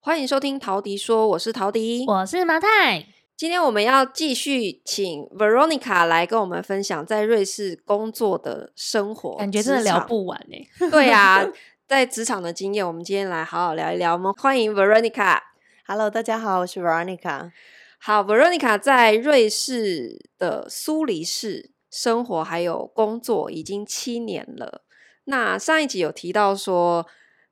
欢迎收听陶迪说，我是陶迪，我是马太。今天我们要继续请 Veronica 来跟我们分享在瑞士工作的生活，感觉真的聊不完呢、欸。对呀、啊，在职场的经验，我们今天来好好聊一聊。我们欢迎 Veronica。Hello，大家好，我是 Veronica。好，Veronica 在瑞士的苏黎世生活还有工作已经七年了。那上一集有提到说。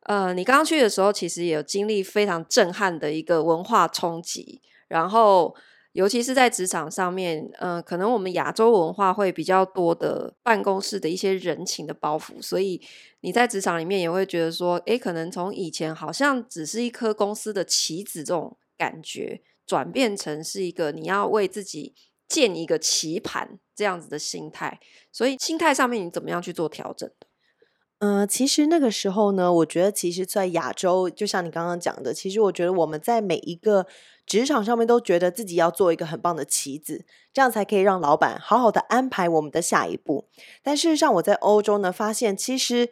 呃，你刚刚去的时候，其实也有经历非常震撼的一个文化冲击，然后尤其是在职场上面，呃，可能我们亚洲文化会比较多的办公室的一些人情的包袱，所以你在职场里面也会觉得说，诶，可能从以前好像只是一颗公司的棋子这种感觉，转变成是一个你要为自己建一个棋盘这样子的心态，所以心态上面你怎么样去做调整的？嗯、其实那个时候呢，我觉得其实，在亚洲，就像你刚刚讲的，其实我觉得我们在每一个职场上面都觉得自己要做一个很棒的棋子，这样才可以让老板好好的安排我们的下一步。但事实上，我在欧洲呢，发现其实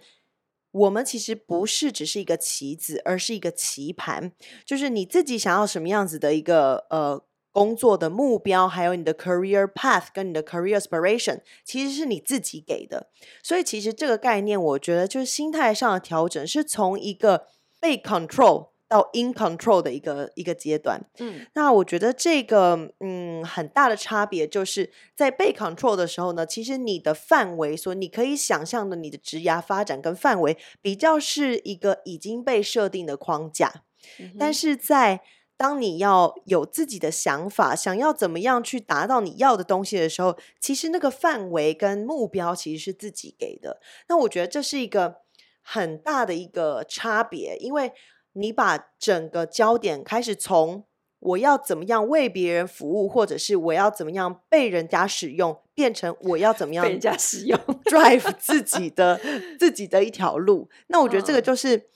我们其实不是只是一个棋子，而是一个棋盘，就是你自己想要什么样子的一个呃。工作的目标，还有你的 career path 跟你的 career aspiration，其实是你自己给的。所以，其实这个概念，我觉得就是心态上的调整，是从一个被 control 到 in control 的一个一个阶段。嗯，那我觉得这个嗯很大的差别，就是在被 control 的时候呢，其实你的范围，所你可以想象的你的职涯发展跟范围，比较是一个已经被设定的框架。嗯、但是在当你要有自己的想法，想要怎么样去达到你要的东西的时候，其实那个范围跟目标其实是自己给的。那我觉得这是一个很大的一个差别，因为你把整个焦点开始从我要怎么样为别人服务，或者是我要怎么样被人家使用，变成我要怎么样被人家使用，drive 自己的自己的一条路。那我觉得这个就是。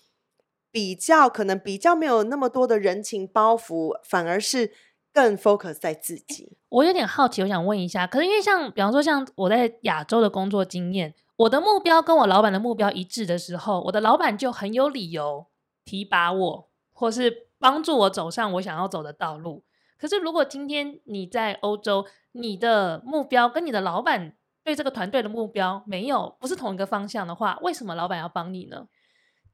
比较可能比较没有那么多的人情包袱，反而是更 focus 在自己。我有点好奇，我想问一下，可是因为像比方说像我在亚洲的工作经验，我的目标跟我老板的目标一致的时候，我的老板就很有理由提拔我，或是帮助我走上我想要走的道路。可是如果今天你在欧洲，你的目标跟你的老板对这个团队的目标没有不是同一个方向的话，为什么老板要帮你呢？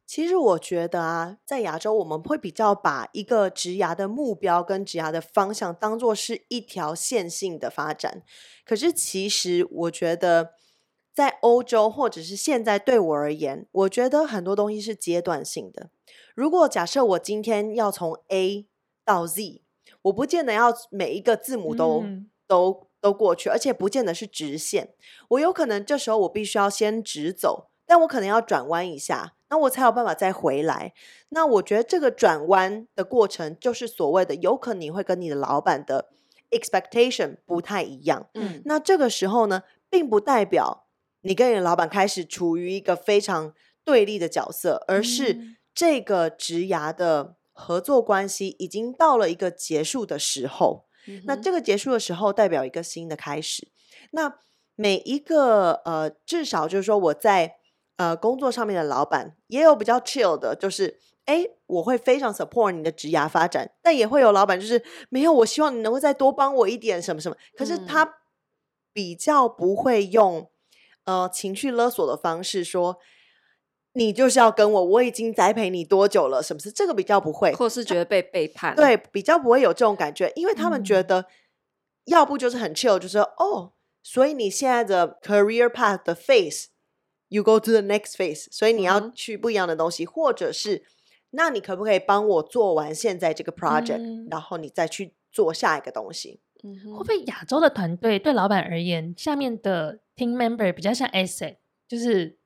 其实我觉得啊，在亚洲我们会比较把一个职涯的目标跟职涯的方向当做是一条线性的发展。可是其实我觉得，在欧洲或者是现在对我而言，我觉得很多东西是阶段性的。如果假设我今天要从 A 到 Z，我不见得要每一个字母都、嗯、都都过去，而且不见得是直线。我有可能这时候我必须要先直走，但我可能要转弯一下。那我才有办法再回来。那我觉得这个转弯的过程，就是所谓的有可能你会跟你的老板的 expectation 不太一样。嗯，那这个时候呢，并不代表你跟你的老板开始处于一个非常对立的角色，而是这个职涯的合作关系已经到了一个结束的时候。嗯。那这个结束的时候，代表一个新的开始。那每一个呃，至少就是说我在。呃，工作上面的老板也有比较 chill 的，就是哎，我会非常 support 你的职涯发展，但也会有老板就是没有，我希望你能够再多帮我一点什么什么。可是他比较不会用呃情绪勒索的方式说，你就是要跟我，我已经栽培你多久了，什么是这个比较不会，或是觉得被背叛，对，比较不会有这种感觉，因为他们觉得要不就是很 chill，就是哦，所以你现在的 career path 的 face。You go to the next phase，所以你要去不一样的东西，嗯、或者是，那你可不可以帮我做完现在这个 project，、嗯、然后你再去做下一个东西？嗯、会不会亚洲的团队对老板而言，下面的 team member 比较像 asset，就是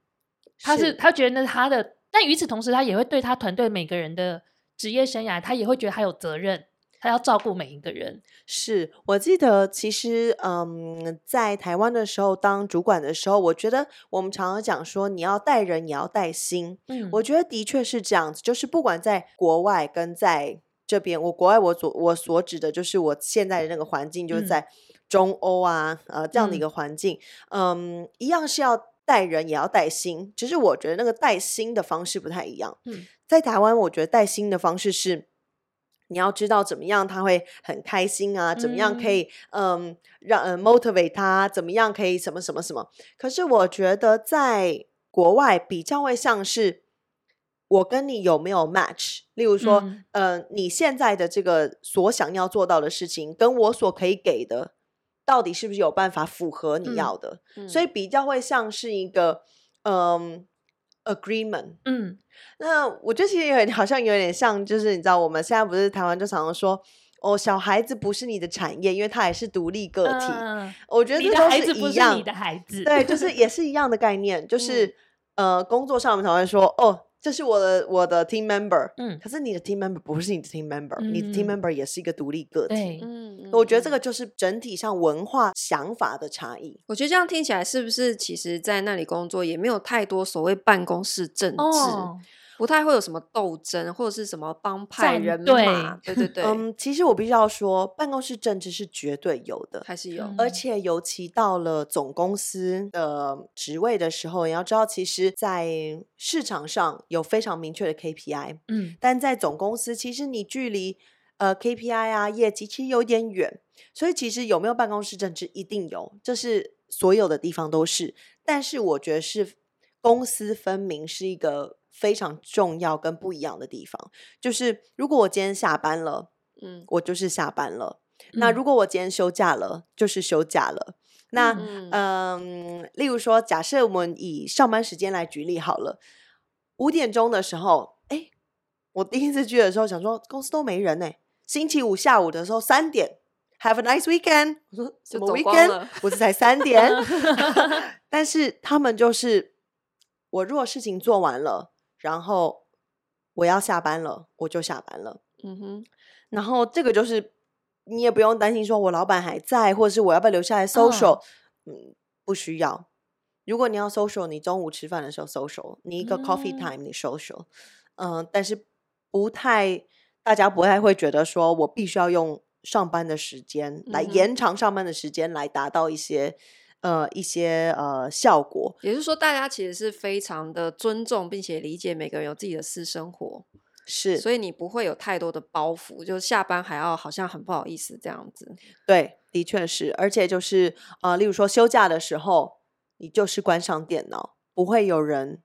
他是，是他觉得他的，但与此同时，他也会对他团队每个人的职业生涯，他也会觉得他有责任。他要照顾每一个人。是我记得，其实嗯，在台湾的时候当主管的时候，我觉得我们常常讲说，你要带人也要带心。嗯，我觉得的确是这样子，就是不管在国外跟在这边，我国外我所我所指的就是我现在的那个环境，就是在中欧啊，嗯、呃这样的一个环境，嗯，嗯，一样是要带人也要带心，只是我觉得那个带心的方式不太一样。嗯，在台湾，我觉得带心的方式是。你要知道怎么样他会很开心啊？怎么样可以嗯，嗯让嗯 motivate 他？怎么样可以什么什么什么？可是我觉得在国外比较会像是我跟你有没有 match？例如说，嗯、呃，你现在的这个所想要做到的事情，跟我所可以给的，到底是不是有办法符合你要的？所以比较会像是一个嗯。agreement，嗯，那我觉得其实有点好像有点像，就是你知道我们现在不是台湾就常常说，哦，小孩子不是你的产业，因为他也是独立个体。嗯、我觉得这都是一样，你的孩子不是你的孩子，对，就是也是一样的概念，就 是、嗯、呃，工作上我们常会说，哦。这是我的我的 team member，嗯，可是你的 team member 不是你的 team member，嗯，你的 team member 也是一个独立个体，嗯，我觉得这个就是整体上文化想法的差异。我觉得这样听起来是不是，其实在那里工作也没有太多所谓办公室政治。哦不太会有什么斗争，或者是什么帮派人马，对对对。嗯，其实我必须要说，办公室政治是绝对有的，还是有。而且尤其到了总公司的职位的时候，你要知道，其实，在市场上有非常明确的 KPI，嗯，但在总公司，其实你距离呃 KPI 啊业绩其实有点远，所以其实有没有办公室政治一定有，这是所有的地方都是。但是我觉得是公私分明是一个。非常重要跟不一样的地方，就是如果我今天下班了，嗯，我就是下班了。嗯、那如果我今天休假了，就是休假了。那嗯、呃，例如说，假设我们以上班时间来举例好了，五点钟的时候，哎，我第一次去的时候想说公司都没人呢。星期五下午的时候三点，Have a nice weekend。我说什么 weekend？我是才三点？但是他们就是我如果事情做完了。然后我要下班了，我就下班了。嗯哼，然后这个就是你也不用担心说我老板还在，或者是我要不要留下来 social。嗯，嗯，不需要。如果你要 social，你中午吃饭的时候 social，你一个 coffee time 你 social。嗯，呃，但是不太，大家不太会觉得说我必须要用上班的时间来延长上班的时间来达到一些。呃，一些呃效果，也就是说，大家其实是非常的尊重并且理解每个人有自己的私生活，是，所以你不会有太多的包袱，就下班还要好像很不好意思这样子。对，的确是，而且就是呃，例如说休假的时候，你就是关上电脑，不会有人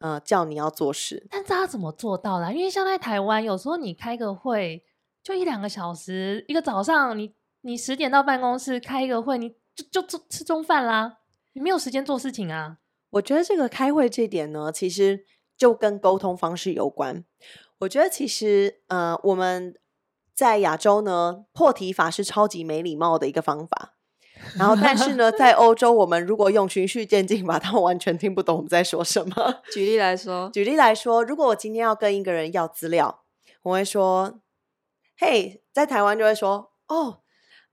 呃叫你要做事。但大家怎么做到的？因为像在台湾，有时候你开个会就一两个小时，一个早上你你十点到办公室开一个会，你。就就吃中饭啦，你没有时间做事情啊。我觉得这个开会这点呢，其实就跟沟通方式有关。我觉得其实呃，我们在亚洲呢，破题法是超级没礼貌的一个方法。然后，但是呢，在欧洲，我们如果用循序渐进吧，他们完全听不懂我们在说什么。举例来说，举例来说，如果我今天要跟一个人要资料，我会说：“嘿，在台湾就会说哦。”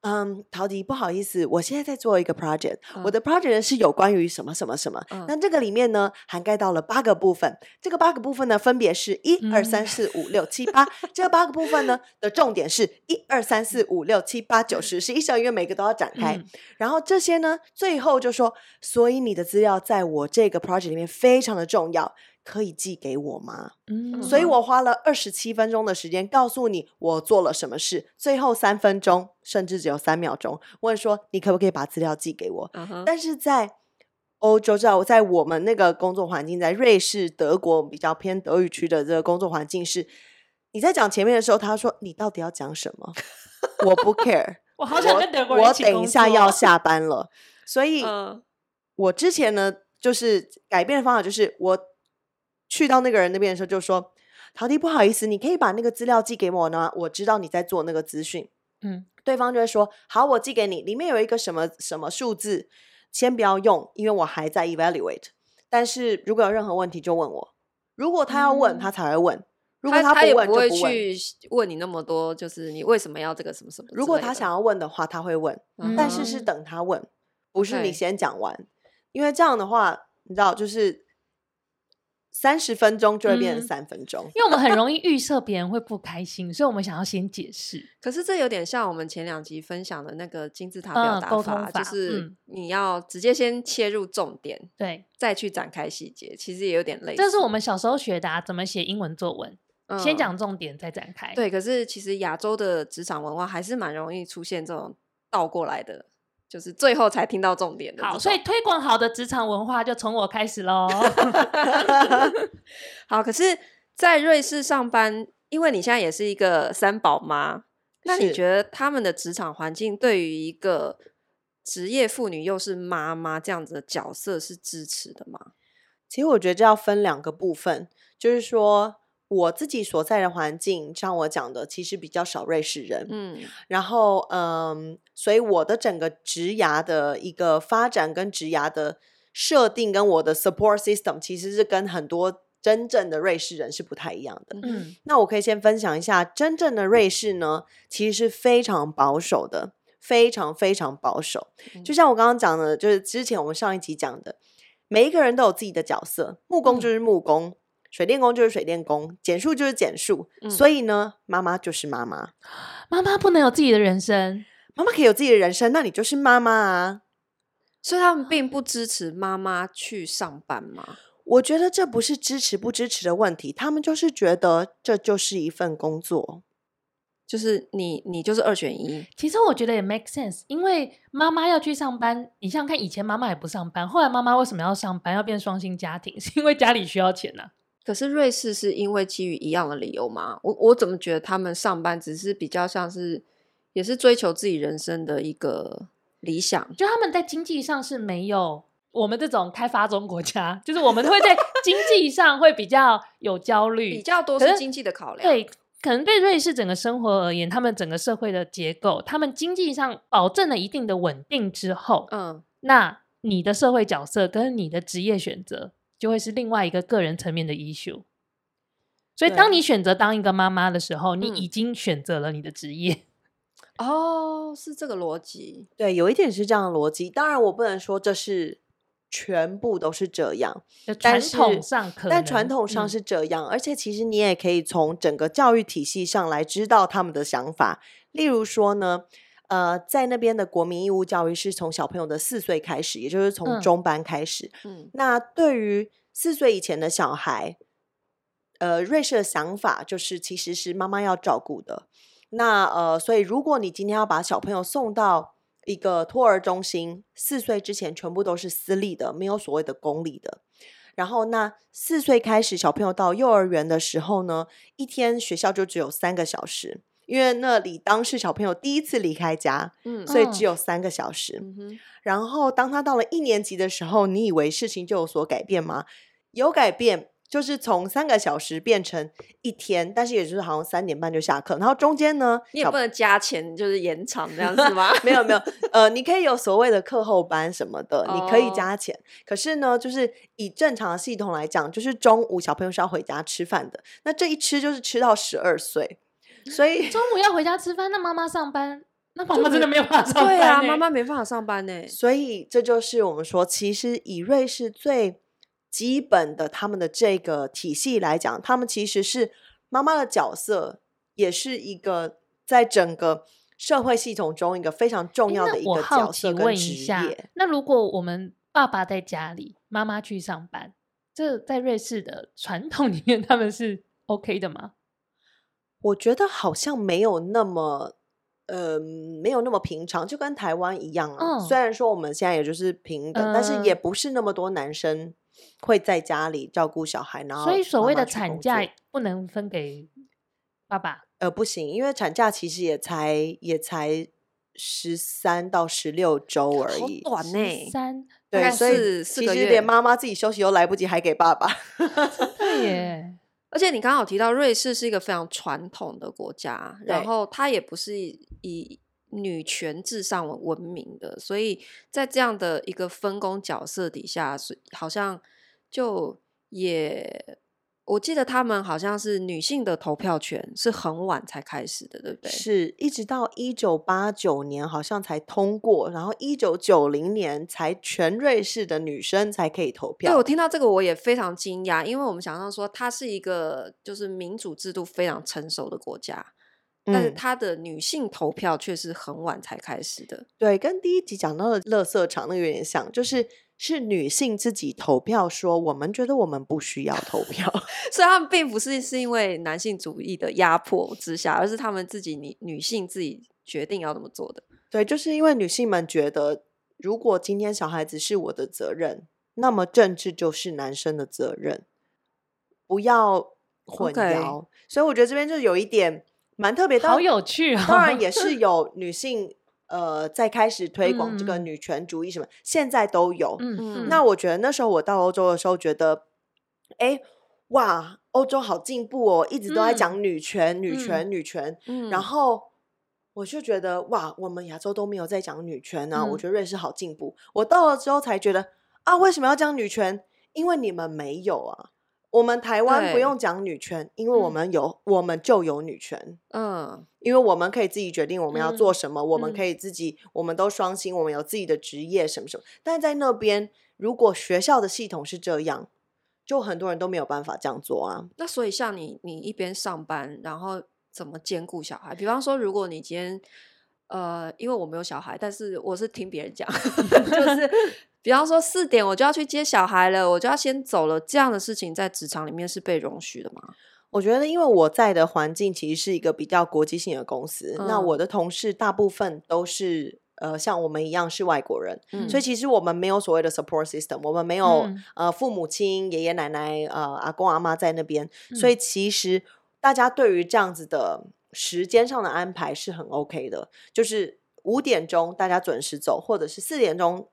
嗯，陶迪，不好意思，我现在在做一个 project，嗯，我的 project 是有关于什么什么什么。嗯，那这个里面呢，涵盖到了八个部分。这个八个部分呢，分别是一二三四五六七八。这八个部分呢的重点是一二三四五六七八九十十一十二，因为每个都要展开。嗯，然后这些呢，最后就说，所以你的资料在我这个 project 里面非常的重要。可以寄给我吗？嗯，所以我花了二十七分钟的时间告诉你我做了什么事，最后三分钟甚至只有三秒钟问说，你可不可以把资料寄给我？嗯。但是在欧洲，在在我们那个工作环境，在瑞士、德国比较偏德语区的这个工作环境是，你在讲前面的时候，他说你到底要讲什么？我不 care，我好想跟德国人。我等一下要下班了，所以，我之前呢，就是改变的方法就是我。去到那个人那边的时候，就说：“陶迪，不好意思，你可以把那个资料寄给我呢？我知道你在做那个资讯。”嗯，对方就会说：“好，我寄给你。里面有一个什么什么数字，先不要用，因为我还在 evaluate。但是如果有任何问题，就问我。如果他要问，他才会问；如果他不问，他也不会就去问你那么多，就是你为什么要这个什么什么。如果他想要问的话，他会问，嗯但是是等他问，不是你先讲完，因为这样的话，你知道，就是三十分钟就会变成三分钟。因为我们很容易预设别人会不开心，所以我们想要先解释。可是这有点像我们前两集分享的那个金字塔表达法，就是嗯你要直接先切入重点，对，再去展开细节，其实也有点类似。这是我们小时候学的、啊，怎么写英文作文，嗯先讲重点再展开。对，可是其实亚洲的职场文化还是蛮容易出现这种倒过来的，就是最后才听到重点的。好，所以推广好的职场文化就从我开始喽。好，可是，在瑞士上班，因为你现在也是一个三宝妈，那你是觉得他们的职场环境对于一个职业妇女又是妈妈这样子的角色是支持的吗？其实我觉得这要分两个部分，就是说我自己所在的环境，像我讲的，其实比较少瑞士人，嗯。然后嗯，所以我的整个职涯的一个发展跟职涯的设定，跟我的 support system，其实是跟很多真正的瑞士人是不太一样的。嗯，那我可以先分享一下，真正的瑞士呢，其实是非常保守的，非常非常保守。嗯。就。像我刚刚讲的，就是之前我们上一集讲的，每一个人都有自己的角色，木工就是木工，水电工就是水电工，减数就是减数。嗯所以呢，妈妈就是妈妈，妈妈不能有自己的人生。妈妈可以有自己的人生，那你就是妈妈啊。所以他们并不支持妈妈去上班吗？我觉得这不是支持不支持的问题，他们就是觉得这就是一份工作。就是你，你就是二选一。其实我觉得也 make sense，因为妈妈要去上班，你想想看，以前妈妈也不上班，后来妈妈为什么要上班，要变双薪家庭，是因为家里需要钱呐、啊。可是瑞士是因为基于一样的理由吗？我我怎么觉得他们上班只是比较像是，也是追求自己人生的一个理想。就他们在经济上是没有我们这种开发中国家，就是我们会在经济上会比较有焦虑，比较多是经济的考量。对，可能对瑞士整个生活而言，他们整个社会的结构，他们经济上保证了一定的稳定之后，嗯，那你的社会角色跟你的职业选择就会是另外一个个人层面的 issue。所以，当你选择当一个妈妈的时候，你嗯已经选择了你的职业。哦，是这个逻辑。对，有一点是这样的逻辑。当然，我不能说这是全部都是这样，传统上可能，但传统上嗯是这样。而且，其实你也可以从整个教育体系上来知道他们的想法。例如说呢，呃，在那边的国民义务教育是从小朋友的四岁开始，也就是从嗯中班开始。嗯那对于四岁以前的小孩，呃，瑞士的想法就是其实是妈妈要照顾的。那呃，所以如果你今天要把小朋友送到一个托儿中心，四岁之前全部都是私立的，没有所谓的公立的。然后那四岁开始，小朋友到幼儿园的时候呢，一天学校就只有三个小时，因为那里当是小朋友第一次离开家，嗯所以只有三个小时。嗯，然后当他到了一年级的时候，你以为事情就有所改变吗？有改变，就是从三个小时变成一天，但是也就是好像三点半就下课。然后中间呢，你也不能加钱，就是延长这样子吗？没有没有，呃，你可以有所谓的课后班什么的，你可以哦加钱。可是呢，就是以正常的系统来讲，就是中午小朋友是要回家吃饭的，那这一吃就是吃到十二岁，所以中午要回家吃饭，那妈妈上班，那妈就妈真的没有办法上班、欸。对啊，妈妈没办法上班呢。所以这就是我们说，其实以瑞士最基本的他们的这个体系来讲，他们其实是妈妈的角色，也是一个在整个社会系统中一个非常重要的一个角色跟职业。，那如果我们爸爸在家里，妈妈去上班，这在瑞士的传统里面，他们是 OK 的吗？我觉得好像没有那么，呃，没有那么平常，就跟台湾一样啊。嗯虽然说我们现在也就是平等，但是嗯也不是那么多男生会在家里照顾小孩，然后所以所谓的产假不能分给爸爸。呃，不行，因为产假其实也才也才十三到十六周而已。短呢、三对，所以其实连妈妈自己休息都来不及，还给爸爸。对耶，而且你刚好提到瑞士是一个非常传统的国家，然后它也不是以女权至上闻名的，所以在这样的一个分工角色底下，是好像就也我记得他们好像是女性的投票权是很晚才开始的，对不对？是一直到一九八九年好像才通过，然后一九九零年才全瑞士的女生才可以投票。对，我听到这个我也非常惊讶，因为我们想象说它是一个就是民主制度非常成熟的国家，嗯、但是它的女性投票却是很晚才开始的。对，跟第一集讲到的垃圾场那个有点像，就是。是女性自己投票说，我们觉得我们不需要投 票，所以他们并不是是因为男性主义的压迫之下，而是他们自己女女性自己决定要怎么做的。对，就是因为女性们觉得，如果今天小孩子是我的责任，那么政治就是男生的责任，不要混淆。所以我觉得这边就有一点蛮特别，好有趣啊！当然也是有女性。呃，在开始推广这个女权主义什么，嗯、现在都有。嗯嗯。那我觉得那时候我到欧洲的时候，觉得，哎，哇，欧洲好进步哦，一直都在讲女权、嗯、女权、女权。嗯。然后我就觉得，哇，我们亚洲都没有在讲女权呢、啊。嗯、我觉得瑞士好进步。我到了之后才觉得，啊，为什么要讲女权？因为你们没有啊。我们台湾不用讲女权，因为我们有，嗯、我们就有女权。嗯，因为我们可以自己决定我们要做什么，嗯、我们可以自己，嗯、我们都双薪，我们有自己的职业，什么什么。但在那边，如果学校的系统是这样，就很多人都没有办法这样做啊。那所以，像你，你一边上班，然后怎么兼顾小孩？比方说，如果你今天，呃，因为我没有小孩，但是我是听别人讲，就是。比方说四点我就要去接小孩了，我就要先走了。这样的事情在职场里面是被容许的吗？我觉得，因为我在的环境其实是一个比较国际性的公司，嗯、那我的同事大部分都是呃像我们一样是外国人，嗯、所以其实我们没有所谓的 support system，我们没有、嗯、呃父母亲、爷爷奶奶、呃阿公阿妈在那边，嗯、所以其实大家对于这样子的时间上的安排是很 OK 的，就是五点钟大家准时走，或者是四点钟。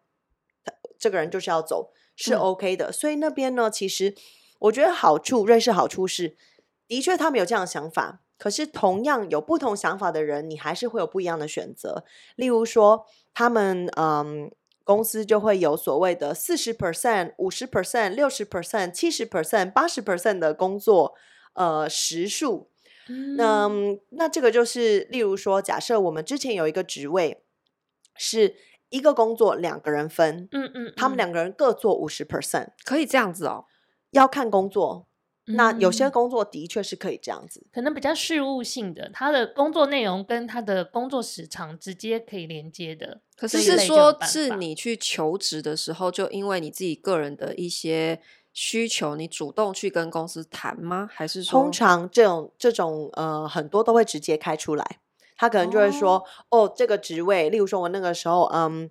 这个人就是要走，是 OK 的。嗯、所以那边呢，其实我觉得好处，瑞士好处是，的确他们有这样的想法。可是同样有不同想法的人，你还是会有不一样的选择。例如说，他们嗯，公司就会有所谓的四十 percent、五十 percent、六十 percent、七十 percent、八十 percent 的工作呃时数。嗯、那那这个就是，例如说，假设我们之前有一个职位是。一个工作两个人分，嗯嗯，嗯他们两个人各做五十 percent，可以这样子哦。要看工作，嗯、那有些工作的确是可以这样子，可能比较事务性的，他的工作内容跟他的工作时长直接可以连接的。可是是说，是你去求职的时候，就因为你自己个人的一些需求，你主动去跟公司谈吗？还是说，通常这种这种呃，很多都会直接开出来。他可能就会说：“哦，哦，这个职位，例如说，我那个时候，嗯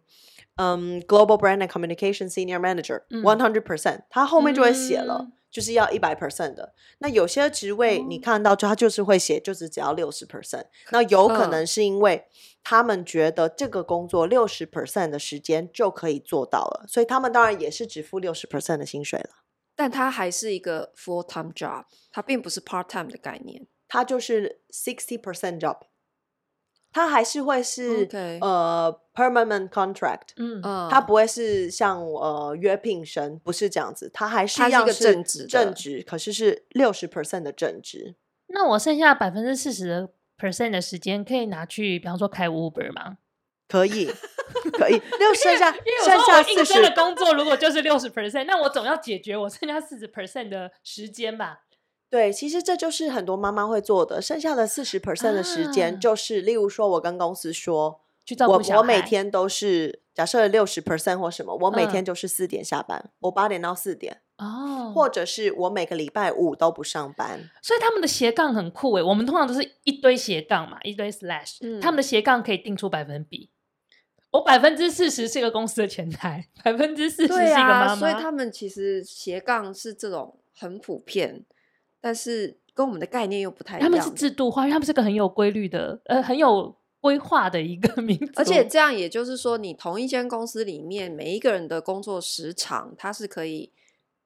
嗯，Global Brand and Communication Senior Manager one hundred percent，他后面就会写了，嗯、就是要一百 percent 的。那有些职位你看到，就他就是会写，就是只要六十 percent。那有可能是因为他们觉得这个工作六十 percent 的时间就可以做到了，所以他们当然也是只付六十 percent 的薪水了。但它还是一个 full time job，它并不是 part time 的概念，它就是 sixty percent job。”它还是会是 Okay. 呃 permanent contract，嗯，它不会是像呃约聘生，不是这样子，它还是要是正职，正职，可是是六十 percent 的正职。那我剩下百分之四十 percent 的时间可以拿去，比方说开 Uber 吗？可以，可以。六剩下，剩下四十的工作如果就是六十 percent，那我总要解决我剩下四十 percent 的时间吧。对，其实这就是很多妈妈会做的。剩下的四十 percent 的时间，就是、啊、例如说，我跟公司说，去照顾我我每天都是假设六十 percent 或什么，我每天就是四点下班，嗯、我八点到四点哦，或者是我每个礼拜五都不上班。所以他们的斜杠很酷诶，我们通常都是一堆斜杠嘛，一堆 slash，、嗯、他们的斜杠可以定出百分比。我百分之四十是一个公司的前台，百分之四十是一个妈妈、啊，所以他们其实斜杠是这种很普遍。但是跟我们的概念又不太一样。他们是制度化，因为他们是个很有规律的，呃，很有规划的一个 民族。而且这样也就是说，你同一间公司里面每一个人的工作时长，它是可以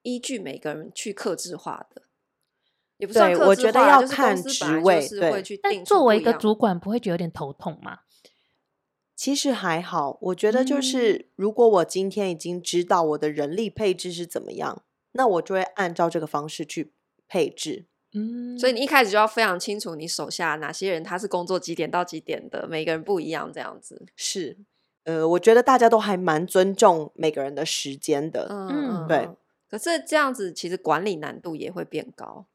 依据每个人去克制化的。也不算客制化，我觉得要看职位。对，但作为一个主管，不会觉得有点头痛吗？其实还好，我觉得就是，嗯、如果我今天已经知道我的人力配置是怎么样，那我就会按照这个方式去。配置。嗯，所以你一开始就要非常清楚你手下哪些人他是工作几点到几点的，每个人不一样，这样子是。呃，我觉得大家都还蛮尊重每个人的时间的。嗯，对。可是这样子其实管理难度也会变高。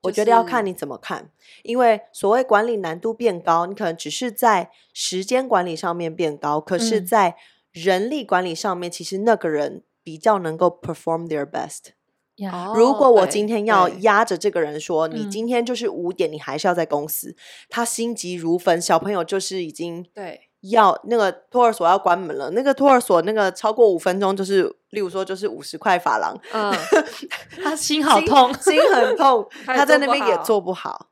我觉得要看你怎么看，因为所谓管理难度变高，你可能只是在时间管理上面变高，可是在人力管理上面，其实那个人比较能够 perform their best。Yeah. 如果我今天要压着这个人说，你今天就是五点，你还是要在公司，他心急如焚，小朋友就是已经对。要那个托儿所要关门了，那个托儿所那个超过五分钟就是，例如说就是五十块法郎，嗯，他心好痛，心，心很痛，他，他在那边也做不好，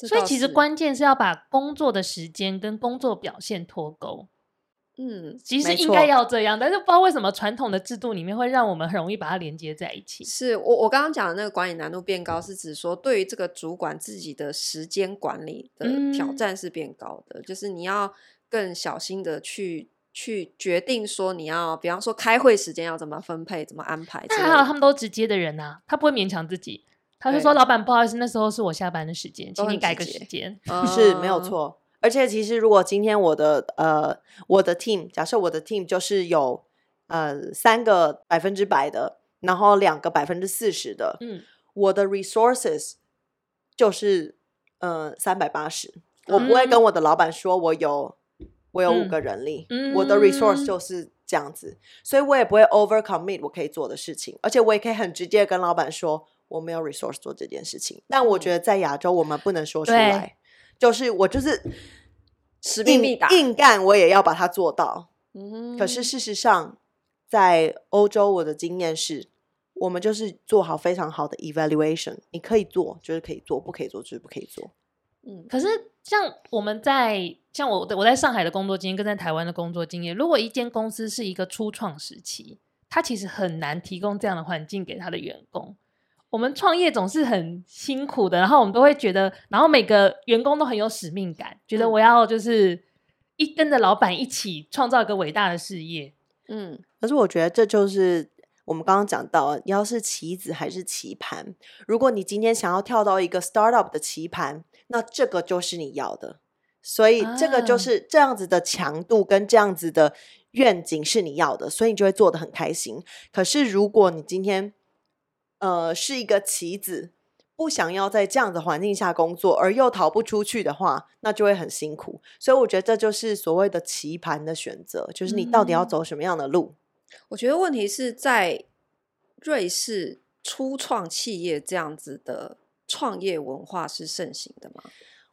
所以其实关键是要把工作的时间跟工作表现脱钩。嗯，其实应该要这样，但是不知道为什么传统的制度里面会让我们很容易把它连接在一起。是我我刚刚讲的那个管理难度变高，是指说对于这个主管自己的时间管理的挑战是变高的，嗯、就是你要。更小心的去去决定说你要，比方说开会时间要怎么分配，怎么安排。那还好他们都直接的人啊，他不会勉强自己，他就说：“老板，不好意思，那时候是我下班的时间，请你改个时间。” 是没有错。而且其实如果今天我的呃我的 team，假设我的 team 就是有呃三个百分之百的，然后两个百分之四十的，嗯，我的 resources 就是呃三百八十，我不会跟我的老板说我有。我有五个人力，嗯、我的 resource 就是这样子，嗯、所以我也不会 over commit 我可以做的事情，而且我也可以很直接跟老板说我没有 resource 做这件事情。但我觉得在亚洲我们不能说出来，对就是我就是使命必达，硬干我也要把它做到。嗯、可是事实上，在欧洲我的经验是，我们就是做好非常好的 evaluation，你可以做就是可以做，不可以做就是不可以做。嗯，可是像我们在像我我在上海的工作经验跟在台湾的工作经验，如果一间公司是一个初创时期，他其实很难提供这样的环境给他的员工。我们创业总是很辛苦的，然后我们都会觉得，然后每个员工都很有使命感，觉得我要就是一跟着老板一起创造一个伟大的事业。嗯，可是我觉得这就是我们刚刚讲到，你要是棋子还是棋盘，如果你今天想要跳到一个 startup 的棋盘。那这个就是你要的，所以这个就是这样子的强度跟这样子的愿景是你要的，所以你就会做的很开心。可是如果你今天呃是一个棋子，不想要在这样的环境下工作，而又逃不出去的话，那就会很辛苦。所以我觉得这就是所谓的棋盘的选择，就是你到底要走什么样的路。嗯，我觉得问题是在瑞士初创企业这样子的。创业文化是盛行的吗？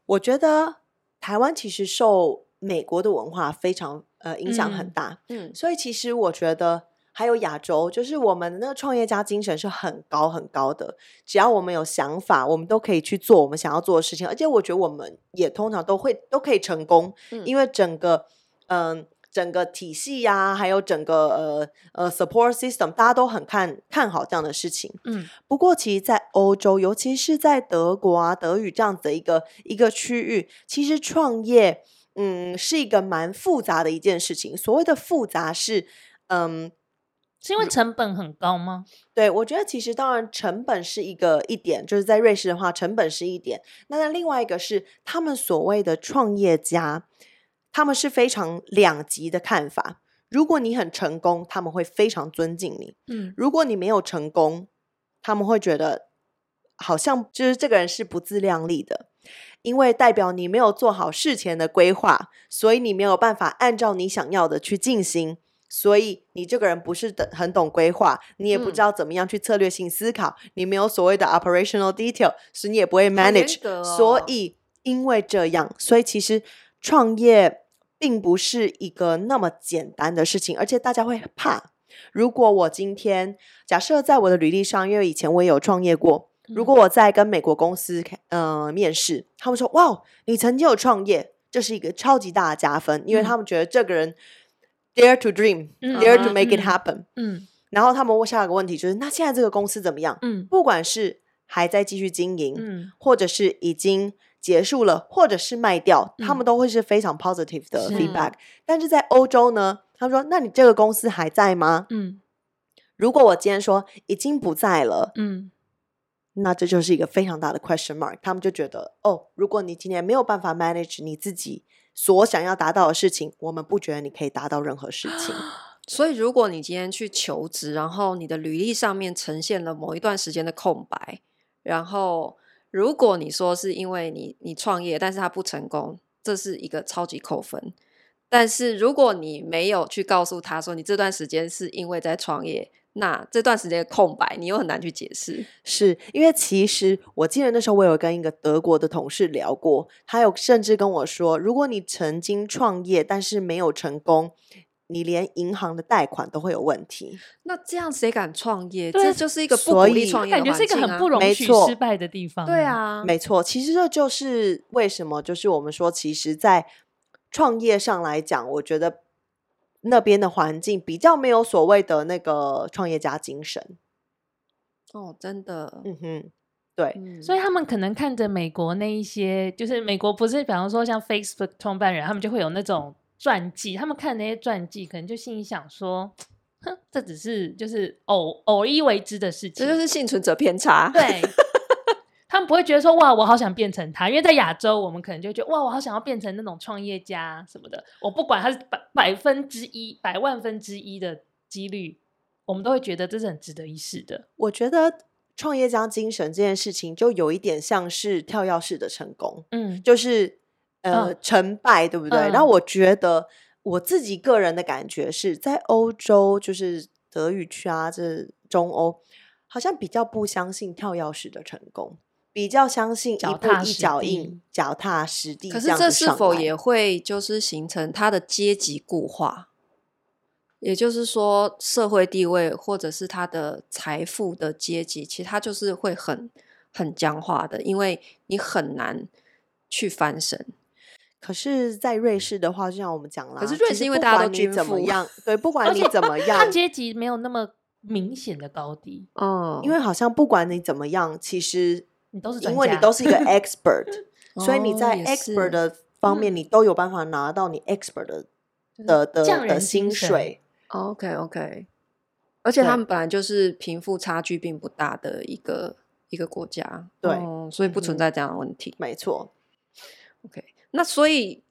我觉得台湾其实受美国的文化非常呃影响很大，嗯，嗯，所以其实我觉得还有亚洲，就是我们的那个创业家精神是很高很高的。只要我们有想法，我们都可以去做我们想要做的事情，而且我觉得我们也通常都会都可以成功，嗯，因为整个嗯。呃整个体系呀、啊，还有整个呃呃 support system，大家都很看看好这样的事情。嗯，不过其实，在欧洲，尤其是在德国啊、德语这样子的一个一个区域，其实创业嗯是一个蛮复杂的一件事情。所谓的复杂是嗯，是因为成本很高吗？对，我觉得其实当然成本是一个一点，就是在瑞士的话，成本是一点。那那另外一个是他们所谓的创业家。他们是非常两极的看法。如果你很成功，他们会非常尊敬你。嗯，如果你没有成功，他们会觉得好像就是这个人是不自量力的，因为代表你没有做好事前的规划，所以你没有办法按照你想要的去进行。所以你这个人不是很懂规划，你也不知道怎么样去策略性思考，嗯、你没有所谓的 operational detail，所以你也不会 manage。哦、所以因为这样，所以其实创业。并不是一个那么简单的事情，而且大家会怕。如果我今天假设在我的履历上，因为以前我也有创业过，如果我在跟美国公司呃面试，他们说：“哇，你曾经有创业，这是一个超级大的加分，因为他们觉得这个人 dare to dream，dare to make it happen。”嗯，然后他们问下一个问题就是：“那现在这个公司怎么样？”嗯，不管是还在继续经营，嗯，或者是已经。结束了，或者是卖掉，嗯、他们都会是非常 positive 的 feedback。是但是在欧洲呢，他们说：“那你这个公司还在吗？”嗯，如果我今天说已经不在了，嗯，那这就是一个非常大的 question mark。他们就觉得，哦，如果你今天没有办法 manage 你自己所想要达到的事情，我们不觉得你可以达到任何事情。所以，如果你今天去求职，然后你的履历上面呈现了某一段时间的空白，然后如果你说是因为你你创业，但是他不成功，这是一个超级扣分。但是如果你没有去告诉他说你这段时间是因为在创业，那这段时间的空白你又很难去解释。是因为其实我记得那时候我有跟一个德国的同事聊过，他有甚至跟我说，如果你曾经创业但是没有成功，你连银行的贷款都会有问题。那这样谁敢创业？这就是一个不鼓励创业感觉是一个很不容许失败的地方。对啊，没错。其实这就是为什么，就是我们说，其实，在创业上来讲，我觉得那边的环境比较没有所谓的那个创业家精神。哦，真的，嗯哼，对，嗯，所以他们可能看着美国那一些，就是美国不是，比方说像 Facebook 创办人，他们就会有那种。传记，他们看那些传记，可能就心里想说：“哼，这只是就是偶偶一为之的事情，这就是幸存者偏差。”对，他们不会觉得说：“哇，我好想变成他。”因为在亚洲，我们可能就觉得：“哇，我好想要变成那种创业家什么的。”我不管他是百百分之一、百万分之一的几率，我们都会觉得这是很值得一试的。我觉得创业家精神这件事情，就有一点像是跳跃式的成功，嗯，就是。呃，嗯、成败对不对？嗯、然后我觉得我自己个人的感觉是在欧洲，就是德语区啊，这中欧好像比较不相信跳跃式的成功，比较相信一步一脚印，脚踏实地。可是这是否也会就是形成他的阶级固化？也就是说，社会地位或者是他的财富的阶级，其实他就是会很很僵化的，因为你很难去翻身。可是，在瑞士的话，就像我们讲了，可是瑞士因为大家都均富，对，不管你怎么 样，他阶级没有那么明显的高低。嗯，因为好像不管你怎么样，其实你都是因为你都是一个 expert，所以你在 expert 的方面，你都有办法拿到你 expert 的的的的薪水。OK OK，而且他们本来就是贫富差距并不大的一个一个国家，对，所以不存在这样的问题。没错，OK。那所以，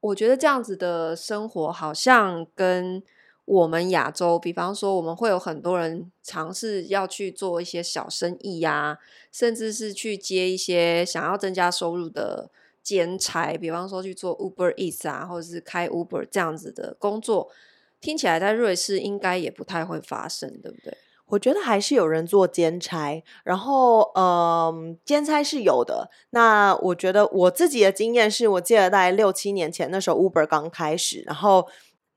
我觉得这样子的生活好像跟我们亚洲，比方说，我们会有很多人尝试要去做一些小生意呀、甚至是去接一些想要增加收入的兼差，比方说去做 Uber Eats 啊，或者是开 Uber 这样子的工作，听起来在瑞士应该也不太会发生，对不对？我觉得还是有人做兼差，然后嗯，兼差是有的。那我觉得我自己的经验是，我记得大概六七年前那时候 Uber 刚开始，然后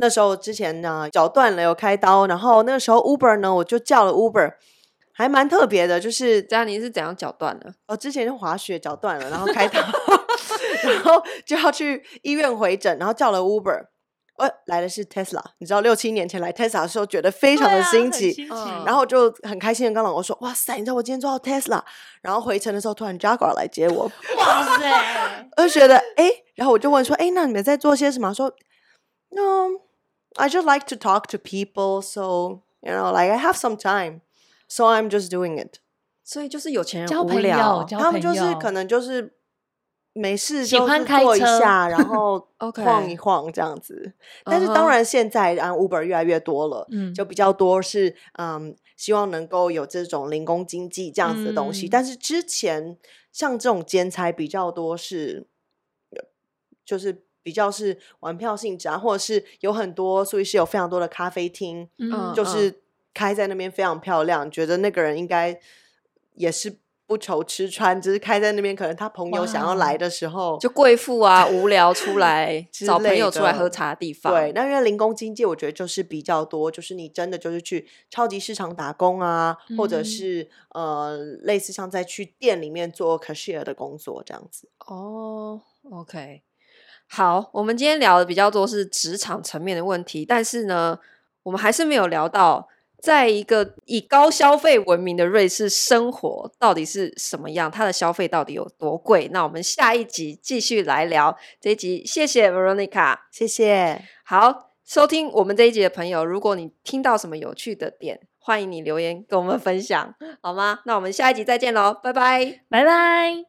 那时候之前呢脚断了有开刀，然后那个时候 Uber 呢我就叫了 Uber，还蛮特别的，就是这样。你是怎样脚断的？哦，之前是滑雪脚断了，然后开刀，然后就要去医院回诊，然后叫了 Uber。呃，来的是 Tesla，你知道六七年前来 Tesla 的时候，觉得非常的新奇，啊、然后就很开心的跟老公说：“哇塞，你知道我今天坐到 Tesla。”然后回程的时候，突然 Jaguar 来接我，哇塞，我就觉得哎，然后我就问说：“哎，那你们在做些什么？”说：“No，I just like to talk to people, so you know, like I have some time, so I'm just doing it。”所以就是有钱人无聊，他们就是可能就是。没事，就是坐一下，然后 晃一晃这样子。但是当然，现在啊，Uber 越来越多了，嗯，就比较多是嗯，希望能够有这种零工经济这样子的东西。但是之前像这种兼差比较多是，就是比较是玩票性质啊，或者是有很多，所以是有非常多的咖啡厅，嗯，就是开在那边非常漂亮，觉得那个人应该也是。不愁吃穿，只是开在那边。可能他朋友想要来的时候，就贵妇啊，无聊出来 找朋友出来喝茶的地方。对，那因为零工经济，我觉得就是比较多，就是你真的就是去超级市场打工啊，嗯、或者是呃，类似像在去店里面做 cashier 的工作这样子。哦，OK，好，我们今天聊的比较多是职场层面的问题，但是呢，我们还是没有聊到。在一个以高消费闻名的瑞士生活到底是什么样？它的消费到底有多贵？那我们下一集继续来聊这一集。谢谢 Veronica，谢谢。好，收听我们这一集的朋友，如果你听到什么有趣的点，欢迎你留言跟我们分享，好吗？那我们下一集再见喽，拜拜，拜拜。